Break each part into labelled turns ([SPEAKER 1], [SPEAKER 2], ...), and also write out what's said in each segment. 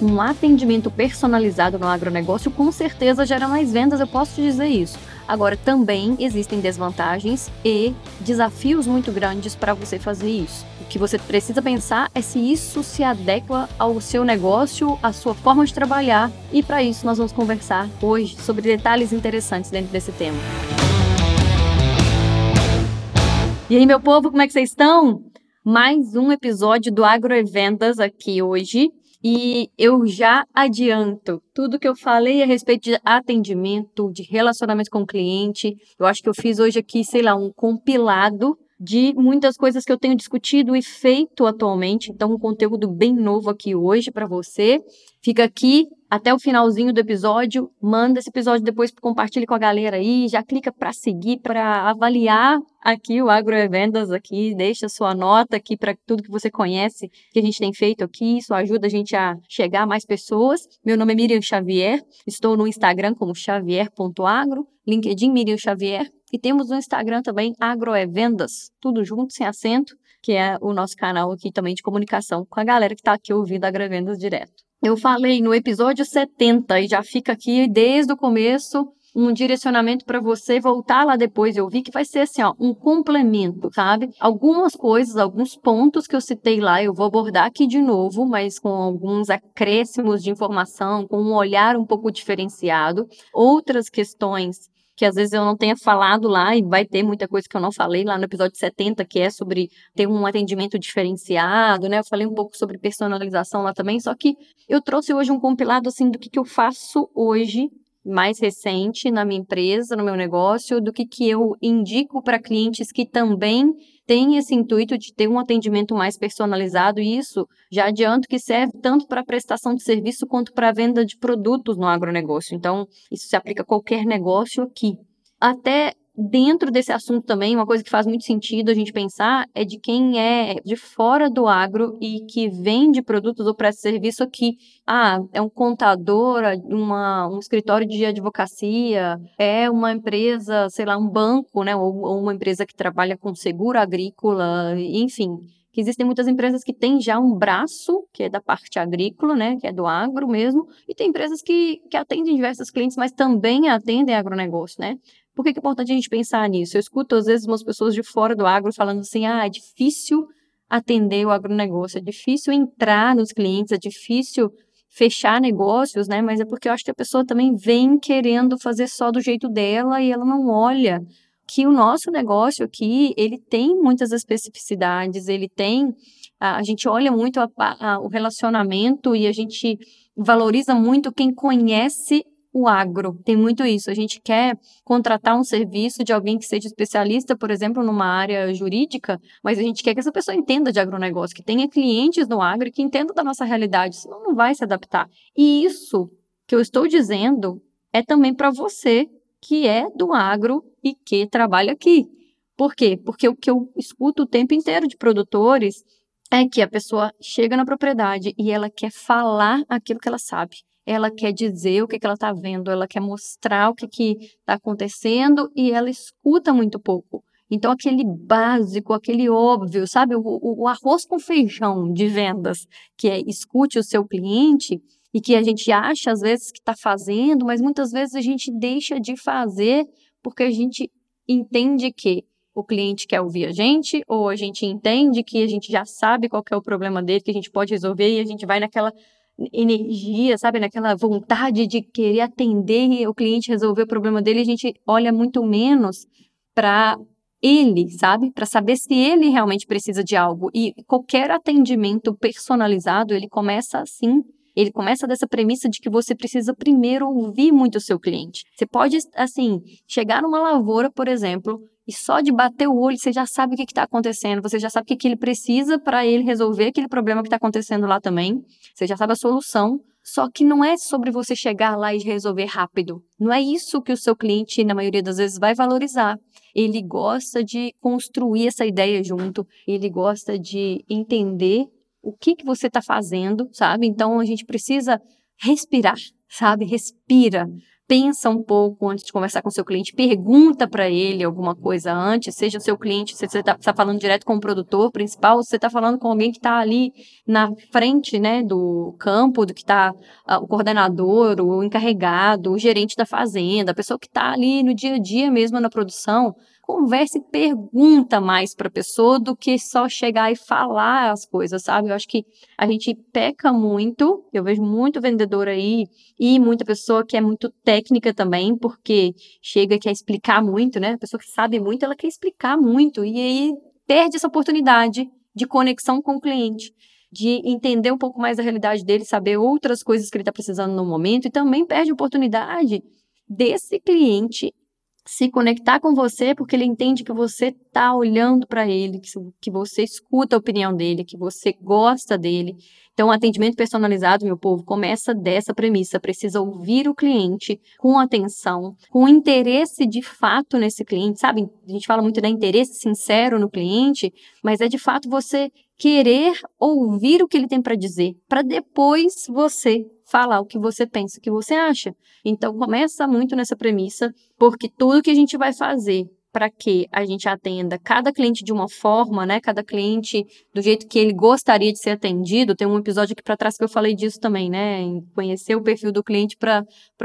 [SPEAKER 1] Um atendimento personalizado no agronegócio com certeza gera mais vendas, eu posso te dizer isso. Agora, também existem desvantagens e desafios muito grandes para você fazer isso. O que você precisa pensar é se isso se adequa ao seu negócio, à sua forma de trabalhar, e para isso nós vamos conversar hoje sobre detalhes interessantes dentro desse tema. E aí, meu povo, como é que vocês estão? Mais um episódio do Agrovendas aqui hoje. E eu já adianto tudo que eu falei a respeito de atendimento, de relacionamento com o cliente. Eu acho que eu fiz hoje aqui, sei lá, um compilado de muitas coisas que eu tenho discutido e feito atualmente. Então, um conteúdo bem novo aqui hoje para você. Fica aqui até o finalzinho do episódio. Manda esse episódio depois, compartilhe com a galera aí. Já clica para seguir, para avaliar aqui o Agrovendas aqui. Deixa sua nota aqui para tudo que você conhece que a gente tem feito aqui. Isso ajuda a gente a chegar a mais pessoas. Meu nome é Miriam Xavier. Estou no Instagram como xavier.agro, LinkedIn Miriam Xavier. E temos no Instagram também Agroevendas, tudo junto, sem acento, que é o nosso canal aqui também de comunicação com a galera que está aqui ouvindo Agroevendas direto. Eu falei no episódio 70 e já fica aqui desde o começo um direcionamento para você voltar lá depois. Eu vi que vai ser assim, ó, um complemento, sabe? Algumas coisas, alguns pontos que eu citei lá, eu vou abordar aqui de novo, mas com alguns acréscimos de informação, com um olhar um pouco diferenciado. Outras questões que às vezes eu não tenha falado lá e vai ter muita coisa que eu não falei lá no episódio 70, que é sobre ter um atendimento diferenciado, né? Eu falei um pouco sobre personalização lá também, só que eu trouxe hoje um compilado assim do que, que eu faço hoje mais recente na minha empresa, no meu negócio, do que, que eu indico para clientes que também têm esse intuito de ter um atendimento mais personalizado. E isso já adianto que serve tanto para prestação de serviço quanto para venda de produtos no agronegócio. Então, isso se aplica a qualquer negócio aqui. Até dentro desse assunto também, uma coisa que faz muito sentido a gente pensar é de quem é de fora do agro e que vende produtos ou presta serviço aqui. Ah, é um contador, uma, um escritório de advocacia, é uma empresa, sei lá, um banco, né, ou, ou uma empresa que trabalha com seguro agrícola, enfim que existem muitas empresas que têm já um braço, que é da parte agrícola, né, que é do agro mesmo, e tem empresas que, que atendem diversos clientes, mas também atendem agronegócio, né? Por que, é importante a gente pensar nisso? Eu escuto, às vezes, umas pessoas de fora do agro falando assim, ah, é difícil atender o agronegócio, é difícil entrar nos clientes, é difícil fechar negócios, né? Mas é porque eu acho que a pessoa também vem querendo fazer só do jeito dela e ela não olha que o nosso negócio aqui, ele tem muitas especificidades, ele tem, a, a gente olha muito a, a, o relacionamento e a gente valoriza muito quem conhece o agro. Tem muito isso. A gente quer contratar um serviço de alguém que seja especialista, por exemplo, numa área jurídica, mas a gente quer que essa pessoa entenda de agronegócio, que tenha clientes no agro que entenda da nossa realidade, senão não vai se adaptar. E isso que eu estou dizendo é também para você que é do agro e que trabalha aqui. Por quê? Porque o que eu escuto o tempo inteiro de produtores é que a pessoa chega na propriedade e ela quer falar aquilo que ela sabe ela quer dizer o que, que ela está vendo, ela quer mostrar o que está acontecendo e ela escuta muito pouco. Então, aquele básico, aquele óbvio, sabe? O, o, o arroz com feijão de vendas, que é escute o seu cliente e que a gente acha às vezes que está fazendo, mas muitas vezes a gente deixa de fazer porque a gente entende que o cliente quer ouvir a gente, ou a gente entende que a gente já sabe qual é o problema dele, que a gente pode resolver e a gente vai naquela energia, sabe, naquela vontade de querer atender o cliente, resolver o problema dele, a gente olha muito menos para ele, sabe? Para saber se ele realmente precisa de algo. E qualquer atendimento personalizado, ele começa assim. Ele começa dessa premissa de que você precisa primeiro ouvir muito o seu cliente. Você pode, assim, chegar numa lavoura, por exemplo, e só de bater o olho você já sabe o que está acontecendo, você já sabe o que, que ele precisa para ele resolver aquele problema que está acontecendo lá também. Você já sabe a solução. Só que não é sobre você chegar lá e resolver rápido. Não é isso que o seu cliente, na maioria das vezes, vai valorizar. Ele gosta de construir essa ideia junto, ele gosta de entender o que, que você está fazendo, sabe? Então a gente precisa respirar, sabe? Respira pensa um pouco antes de conversar com seu cliente, pergunta para ele alguma coisa antes, seja o seu cliente, se você está tá falando direto com o produtor principal, se você está falando com alguém que está ali na frente né, do campo, do que está uh, o coordenador, o encarregado, o gerente da fazenda, a pessoa que está ali no dia a dia mesmo na produção, conversa e pergunta mais para a pessoa do que só chegar e falar as coisas, sabe? Eu acho que a gente peca muito, eu vejo muito vendedor aí e muita pessoa que é muito técnica também, porque chega e quer explicar muito, né? A pessoa que sabe muito, ela quer explicar muito e aí perde essa oportunidade de conexão com o cliente de entender um pouco mais da realidade dele, saber outras coisas que ele está precisando no momento e também perde a oportunidade desse cliente se conectar com você porque ele entende que você está olhando para ele, que, você escuta a opinião dele, que você gosta dele. Então, o atendimento personalizado, meu povo, começa dessa premissa: precisa ouvir o cliente com atenção, com interesse de fato nesse cliente, sabe? A gente fala muito da interesse sincero no cliente, mas é de fato você querer ouvir o que ele tem para dizer, para depois você falar o que você pensa, o que você acha. Então começa muito nessa premissa, porque tudo que a gente vai fazer para que a gente atenda cada cliente de uma forma, né? Cada cliente do jeito que ele gostaria de ser atendido. Tem um episódio aqui para trás que eu falei disso também, né? Em conhecer o perfil do cliente para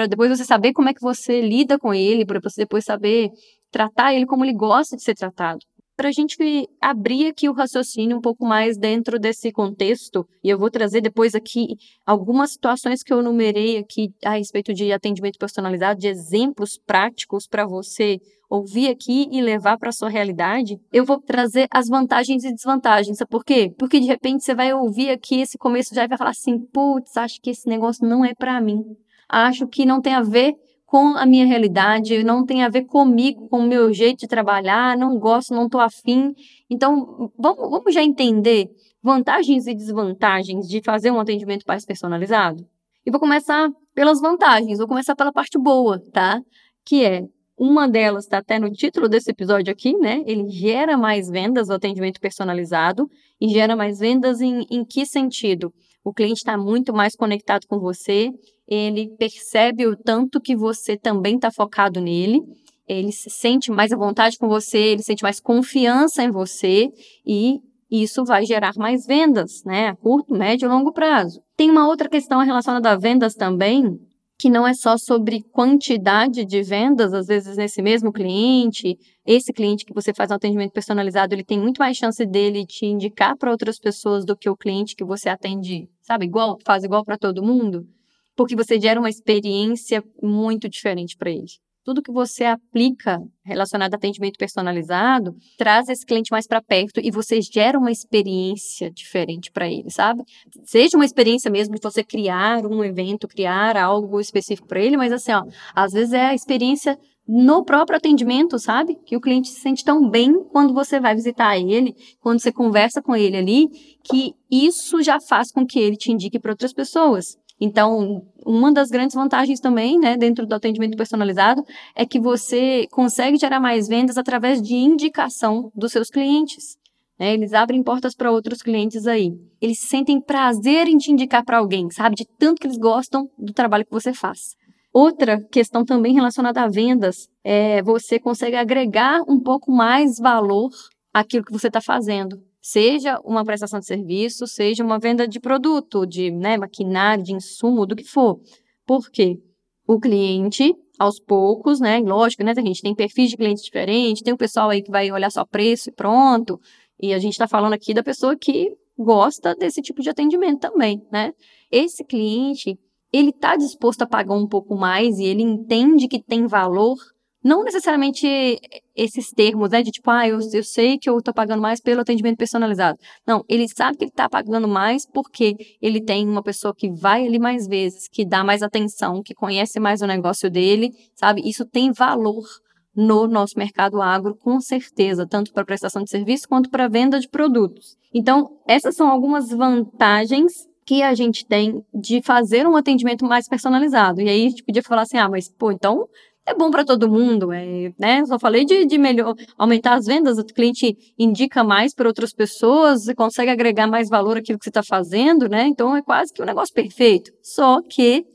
[SPEAKER 1] depois você saber como é que você lida com ele, para você depois saber tratar ele como ele gosta de ser tratado para a gente abrir aqui o raciocínio um pouco mais dentro desse contexto, e eu vou trazer depois aqui algumas situações que eu numerei aqui a respeito de atendimento personalizado, de exemplos práticos para você ouvir aqui e levar para sua realidade, eu vou trazer as vantagens e desvantagens. Sabe por quê? Porque de repente você vai ouvir aqui esse começo já e vai falar assim: putz, acho que esse negócio não é para mim. Acho que não tem a ver com a minha realidade, não tem a ver comigo, com o meu jeito de trabalhar, não gosto, não estou afim. Então, vamos, vamos já entender vantagens e desvantagens de fazer um atendimento mais personalizado? E vou começar pelas vantagens, vou começar pela parte boa, tá? Que é uma delas está até no título desse episódio aqui, né? Ele gera mais vendas, o atendimento personalizado, e gera mais vendas em, em que sentido? O cliente está muito mais conectado com você, ele percebe o tanto que você também está focado nele, ele se sente mais à vontade com você, ele sente mais confiança em você e isso vai gerar mais vendas, né, a curto, médio e longo prazo. Tem uma outra questão relacionada a vendas também, que não é só sobre quantidade de vendas, às vezes nesse mesmo cliente, esse cliente que você faz um atendimento personalizado, ele tem muito mais chance dele te indicar para outras pessoas do que o cliente que você atende, sabe, igual, faz igual para todo mundo porque você gera uma experiência muito diferente para ele. Tudo que você aplica relacionado a atendimento personalizado traz esse cliente mais para perto e você gera uma experiência diferente para ele, sabe? Seja uma experiência mesmo de você criar um evento, criar algo específico para ele, mas assim, ó, às vezes é a experiência no próprio atendimento, sabe? Que o cliente se sente tão bem quando você vai visitar ele, quando você conversa com ele ali, que isso já faz com que ele te indique para outras pessoas. Então, uma das grandes vantagens também, né, dentro do atendimento personalizado, é que você consegue gerar mais vendas através de indicação dos seus clientes. Né? Eles abrem portas para outros clientes aí. Eles sentem prazer em te indicar para alguém, sabe? De tanto que eles gostam do trabalho que você faz. Outra questão também relacionada a vendas é você consegue agregar um pouco mais valor àquilo que você está fazendo seja uma prestação de serviço, seja uma venda de produto, de né, maquinário, de insumo, do que for. Por quê? O cliente, aos poucos, né? Lógico, né? A gente tem perfis de clientes diferentes, tem o pessoal aí que vai olhar só preço e pronto. E a gente está falando aqui da pessoa que gosta desse tipo de atendimento também, né? Esse cliente, ele está disposto a pagar um pouco mais e ele entende que tem valor não necessariamente esses termos, né? De tipo, ah, eu, eu sei que eu estou pagando mais pelo atendimento personalizado. Não, ele sabe que ele está pagando mais porque ele tem uma pessoa que vai ali mais vezes, que dá mais atenção, que conhece mais o negócio dele, sabe? Isso tem valor no nosso mercado agro, com certeza, tanto para prestação de serviço quanto para venda de produtos. Então, essas são algumas vantagens que a gente tem de fazer um atendimento mais personalizado. E aí a gente podia falar assim, ah, mas pô, então é bom para todo mundo, é, né? Só falei de, de melhor aumentar as vendas, o cliente indica mais para outras pessoas, você consegue agregar mais valor àquilo que você está fazendo, né? Então é quase que um negócio perfeito. Só que,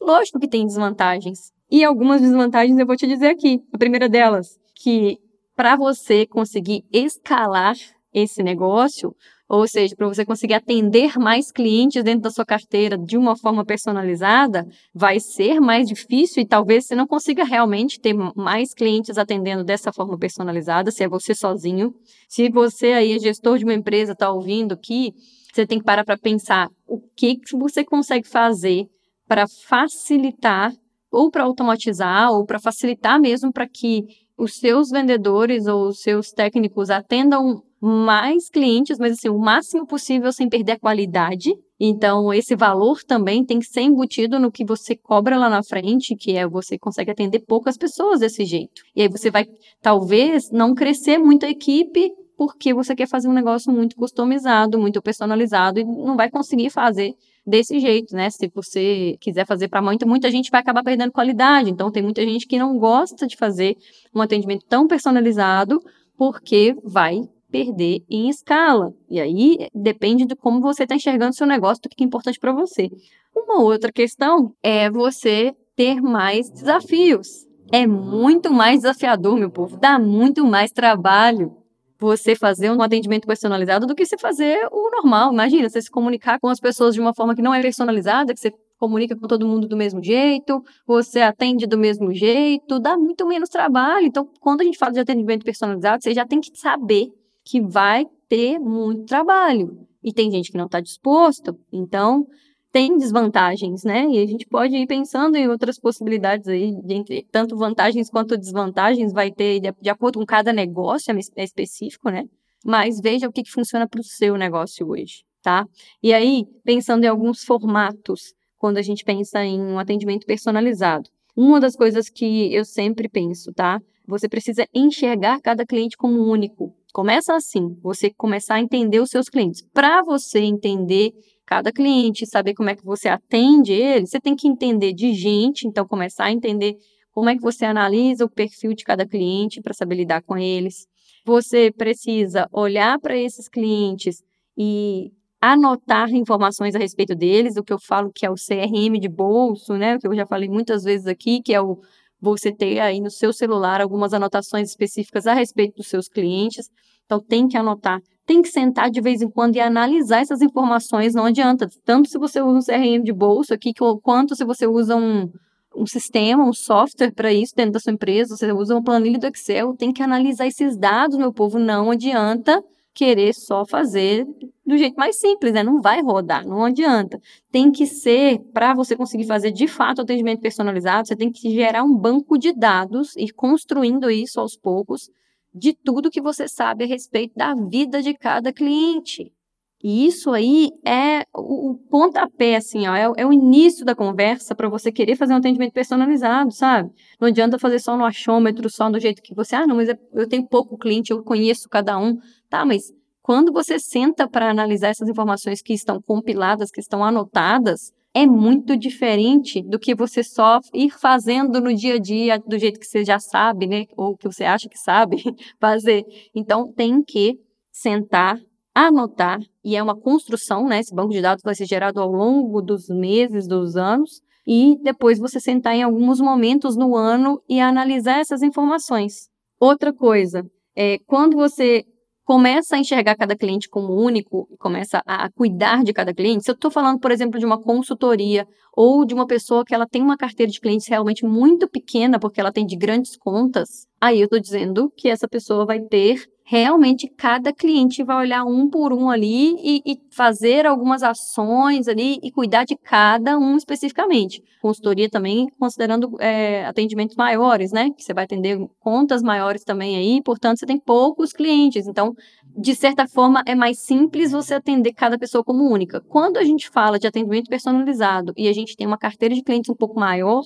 [SPEAKER 1] lógico que tem desvantagens. E algumas desvantagens eu vou te dizer aqui. A primeira delas, que para você conseguir escalar esse negócio, ou seja, para você conseguir atender mais clientes dentro da sua carteira de uma forma personalizada, vai ser mais difícil e talvez você não consiga realmente ter mais clientes atendendo dessa forma personalizada, se é você sozinho. Se você aí é gestor de uma empresa, está ouvindo aqui, você tem que parar para pensar o que, que você consegue fazer para facilitar ou para automatizar ou para facilitar mesmo para que os seus vendedores ou os seus técnicos atendam mais clientes, mas assim, o máximo possível sem perder a qualidade. Então, esse valor também tem que ser embutido no que você cobra lá na frente, que é você consegue atender poucas pessoas desse jeito. E aí você vai, talvez, não crescer muito a equipe, porque você quer fazer um negócio muito customizado, muito personalizado, e não vai conseguir fazer desse jeito, né? Se você quiser fazer para muita, muita gente vai acabar perdendo qualidade. Então, tem muita gente que não gosta de fazer um atendimento tão personalizado, porque vai perder em escala. E aí depende de como você está enxergando o seu negócio, do que é importante para você. Uma outra questão é você ter mais desafios. É muito mais desafiador, meu povo, dá muito mais trabalho você fazer um atendimento personalizado do que você fazer o normal. Imagina, você se comunicar com as pessoas de uma forma que não é personalizada, que você comunica com todo mundo do mesmo jeito, você atende do mesmo jeito, dá muito menos trabalho. Então, quando a gente fala de atendimento personalizado, você já tem que saber que vai ter muito trabalho. E tem gente que não está disposto, então tem desvantagens, né? E a gente pode ir pensando em outras possibilidades aí, entre tanto vantagens quanto desvantagens, vai ter de, de acordo com cada negócio é específico, né? Mas veja o que, que funciona para o seu negócio hoje, tá? E aí, pensando em alguns formatos, quando a gente pensa em um atendimento personalizado. Uma das coisas que eu sempre penso, tá? Você precisa enxergar cada cliente como único. Começa assim, você começar a entender os seus clientes. Para você entender cada cliente, saber como é que você atende ele, você tem que entender de gente, então começar a entender como é que você analisa o perfil de cada cliente para saber lidar com eles. Você precisa olhar para esses clientes e anotar informações a respeito deles, o que eu falo que é o CRM de bolso, né? O que eu já falei muitas vezes aqui, que é o você ter aí no seu celular algumas anotações específicas a respeito dos seus clientes. Então, tem que anotar, tem que sentar de vez em quando e analisar essas informações. Não adianta, tanto se você usa um CRM de bolsa aqui, quanto se você usa um, um sistema, um software para isso dentro da sua empresa, você usa uma planilha do Excel, tem que analisar esses dados, meu povo. Não adianta querer só fazer do jeito mais simples, né? Não vai rodar, não adianta. Tem que ser, para você conseguir fazer de fato atendimento personalizado, você tem que gerar um banco de dados e construindo isso aos poucos de tudo que você sabe a respeito da vida de cada cliente. E isso aí é o, o pontapé, assim, ó, é, é, o início da conversa para você querer fazer um atendimento personalizado, sabe? Não adianta fazer só no achômetro, só do jeito que você, ah, não, mas eu tenho pouco cliente, eu conheço cada um. Tá, mas quando você senta para analisar essas informações que estão compiladas, que estão anotadas, é muito diferente do que você só ir fazendo no dia a dia do jeito que você já sabe, né? Ou que você acha que sabe fazer. Então, tem que sentar, anotar, e é uma construção, né? Esse banco de dados vai ser gerado ao longo dos meses, dos anos, e depois você sentar em alguns momentos no ano e analisar essas informações. Outra coisa, é, quando você começa a enxergar cada cliente como único começa a, a cuidar de cada cliente, se eu estou falando, por exemplo, de uma consultoria ou de uma pessoa que ela tem uma carteira de clientes realmente muito pequena, porque ela tem de grandes contas, aí eu estou dizendo que essa pessoa vai ter realmente cada cliente vai olhar um por um ali e, e, fazer algumas ações ali e cuidar de cada um especificamente. Consultoria também considerando é, atendimentos maiores, né? Que você vai atender contas maiores também aí, portanto, você tem poucos clientes. Então, de certa forma, é mais simples você atender cada pessoa como única. Quando a gente fala de atendimento personalizado e a gente tem uma carteira de clientes um pouco maior,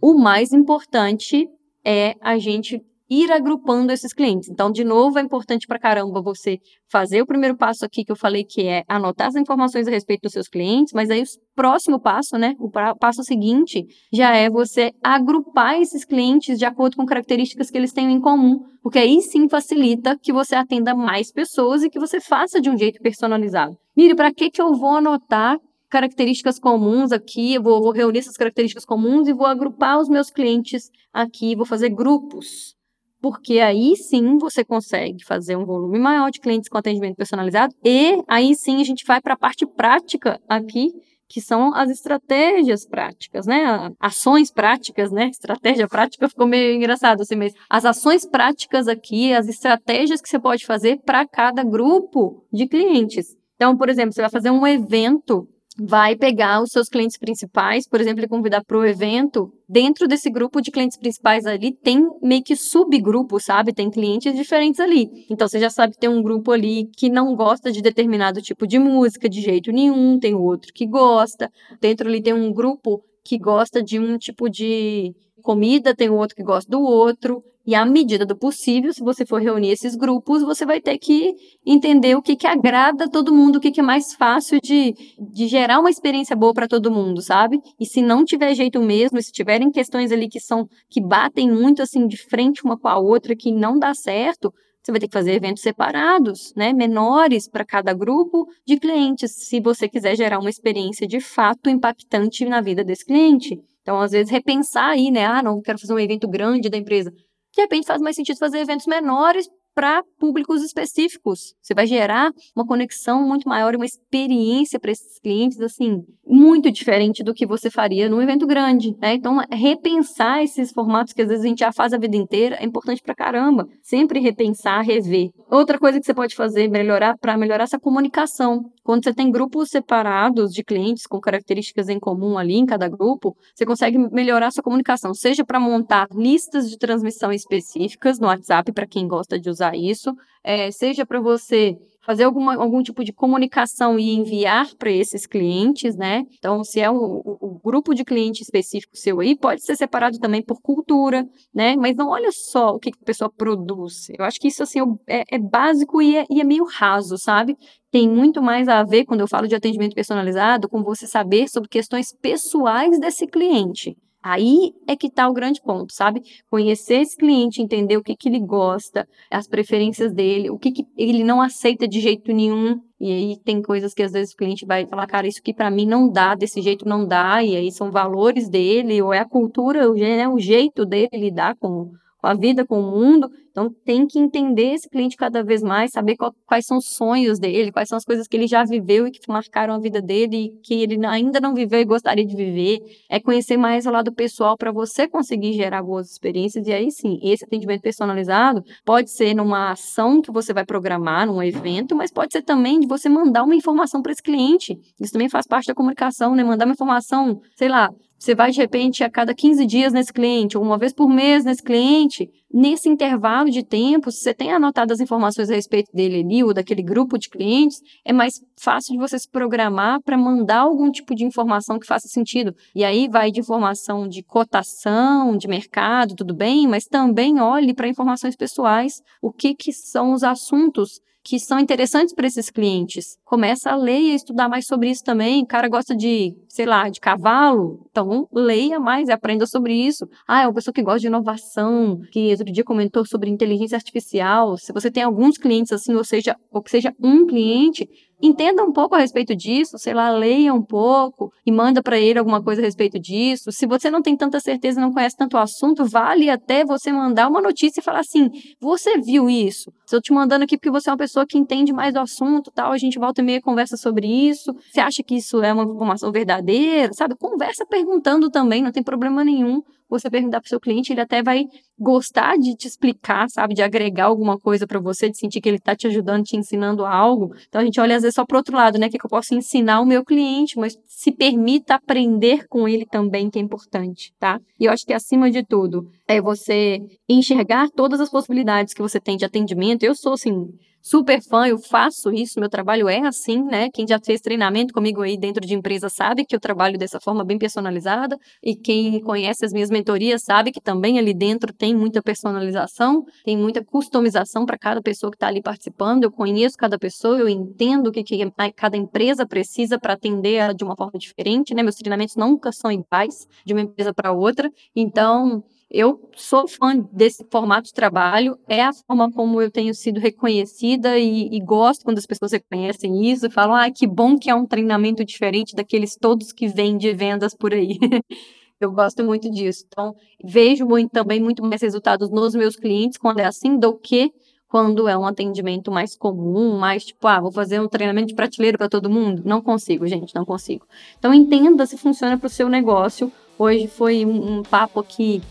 [SPEAKER 1] o mais importante é a gente ir agrupando esses clientes. Então, de novo, é importante para caramba você fazer o primeiro passo aqui que eu falei, que é anotar as informações a respeito dos seus clientes, mas aí o próximo passo, né, o passo seguinte, já é você agrupar esses clientes de acordo com características que eles têm em comum, porque aí sim facilita que você atenda mais pessoas e que você faça de um jeito personalizado. Mire, para que, que eu vou anotar características comuns aqui, eu vou, vou reunir essas características comuns e vou agrupar os meus clientes aqui, vou fazer grupos porque aí sim você consegue fazer um volume maior de clientes com atendimento personalizado e aí sim a gente vai para a parte prática aqui, que são as estratégias práticas, né? Ações práticas, né? Estratégia prática ficou meio engraçado assim, mas as ações práticas aqui, as estratégias que você pode fazer para cada grupo de clientes. Então, por exemplo, você vai fazer um evento vai pegar os seus clientes principais, por exemplo, e convidar para o evento. Dentro desse grupo de clientes principais ali, tem meio que subgrupo, sabe? Tem clientes diferentes ali. Então, você já sabe que tem um grupo ali que não gosta de determinado tipo de música de jeito nenhum, tem outro que gosta. Dentro ali tem um grupo que gosta de um tipo de comida, tem outro que gosta do outro. E à medida do possível, se você for reunir esses grupos, você vai ter que entender o que, que agrada todo mundo, o que, que é mais fácil de, de gerar uma experiência boa para todo mundo, sabe? E se não tiver jeito mesmo, se tiverem questões ali que são que batem muito assim de frente uma com a outra, que não dá certo, você vai ter que fazer eventos separados, né, menores para cada grupo de clientes, se você quiser gerar uma experiência de fato impactante na vida desse cliente. Então, às vezes, repensar aí, né? Ah, não, quero fazer um evento grande da empresa de repente faz mais sentido fazer eventos menores para públicos específicos. Você vai gerar uma conexão muito maior, uma experiência para esses clientes, assim, muito diferente do que você faria num evento grande, né? Então, repensar esses formatos que às vezes a gente já faz a vida inteira é importante para caramba. Sempre repensar, rever. Outra coisa que você pode fazer, melhorar, para melhorar essa comunicação. Quando você tem grupos separados de clientes com características em comum ali em cada grupo, você consegue melhorar essa comunicação, seja para montar listas de transmissão específicas no WhatsApp para quem gosta de usar usar isso, é, seja para você fazer alguma, algum tipo de comunicação e enviar para esses clientes, né? Então, se é o, o, o, grupo de cliente específico seu aí, pode ser separado também por cultura, né? Mas não olha só o que, que a pessoa produz. Eu acho que isso, assim, é, é básico e é, e é meio raso, sabe? Tem muito mais a ver, quando eu falo de atendimento personalizado, com você saber sobre questões pessoais desse cliente. Aí é que está o grande ponto, sabe? Conhecer esse cliente, entender o que, que ele gosta, as preferências dele, o que, que ele não aceita de jeito nenhum. E aí tem coisas que às vezes o cliente vai falar, cara, isso aqui para mim não dá, desse jeito não dá, e aí são valores dele, ou é a cultura, o, né, o jeito dele lidar com a vida, com o mundo. Então, tem que entender esse cliente cada vez mais, saber qual, quais são os sonhos dele, quais são as coisas que ele já viveu e que marcaram a vida dele e que ele ainda não viveu e gostaria de viver. É conhecer mais o lado pessoal para você conseguir gerar boas experiências. E aí sim, esse atendimento personalizado pode ser numa ação que você vai programar, num evento, mas pode ser também de você mandar uma informação para esse cliente. Isso também faz parte da comunicação, né? Mandar uma informação, sei lá, você vai de repente a cada 15 dias nesse cliente, ou uma vez por mês nesse cliente, nesse intervalo de tempo, se você tem anotado as informações a respeito dele ali, ou daquele grupo de clientes, é mais fácil de você se programar para mandar algum tipo de informação que faça sentido. E aí vai de informação de cotação, de mercado, tudo bem, mas também olhe para informações pessoais, o que, que são os assuntos que são interessantes para esses clientes. Começa a ler e a estudar mais sobre isso também. O cara gosta de, sei lá, de cavalo, então leia mais e aprenda sobre isso. Ah, é uma pessoa que gosta de inovação, que outro dia comentou sobre inteligência artificial. Se você tem alguns clientes assim, ou seja, ou que seja um cliente, entenda um pouco a respeito disso, sei lá, leia um pouco e manda para ele alguma coisa a respeito disso. Se você não tem tanta certeza, não conhece tanto o assunto, vale até você mandar uma notícia e falar assim: "Você viu isso? Estou te mandando aqui porque você é uma pessoa que entende mais do assunto, tal, a gente volta e meia conversa sobre isso. Você acha que isso é uma informação verdadeira?", sabe? Conversa perguntando também, não tem problema nenhum você perguntar para o seu cliente, ele até vai gostar de te explicar, sabe, de agregar alguma coisa para você, de sentir que ele está te ajudando, te ensinando algo. Então a gente olha às vezes só para outro lado, né, que, que eu posso ensinar o meu cliente, mas se permita aprender com ele também, que é importante, tá? E eu acho que acima de tudo é você enxergar todas as possibilidades que você tem de atendimento. Eu sou assim super fã, eu faço isso, meu trabalho é assim, né? Quem já fez treinamento comigo aí dentro de empresa sabe que eu trabalho dessa forma bem personalizada, e quem conhece as minhas mentorias sabe que também ali dentro tem muita personalização, tem muita customização para cada pessoa que está ali participando. Eu conheço cada pessoa, eu entendo o que, que cada empresa precisa para atender ela de uma forma diferente, né? Meus treinamentos nunca são iguais de uma empresa para outra, então eu sou fã desse formato de trabalho, é a forma como eu tenho sido reconhecida e, e gosto quando as pessoas reconhecem isso e falam, ah, que bom que é um treinamento diferente daqueles todos que vêm de vendas por aí. eu gosto muito disso. Então, vejo muito, também muito mais resultados nos meus clientes quando é assim do que quando é um atendimento mais comum, mais tipo, ah, vou fazer um treinamento de prateleira para todo mundo. Não consigo, gente, não consigo. Então, entenda se funciona para o seu negócio. Hoje foi um, um papo aqui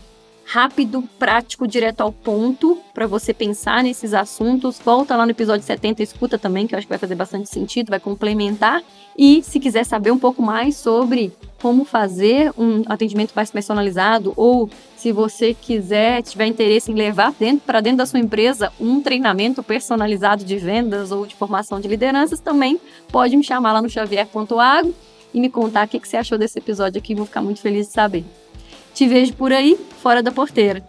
[SPEAKER 1] rápido, prático, direto ao ponto, para você pensar nesses assuntos. Volta lá no episódio 70 e escuta também, que eu acho que vai fazer bastante sentido, vai complementar. E se quiser saber um pouco mais sobre como fazer um atendimento mais personalizado, ou se você quiser, tiver interesse em levar para dentro da sua empresa um treinamento personalizado de vendas ou de formação de lideranças, também pode me chamar lá no xavier.agro e me contar o que você achou desse episódio aqui. Vou ficar muito feliz de saber. Te vejo por aí, fora da porteira.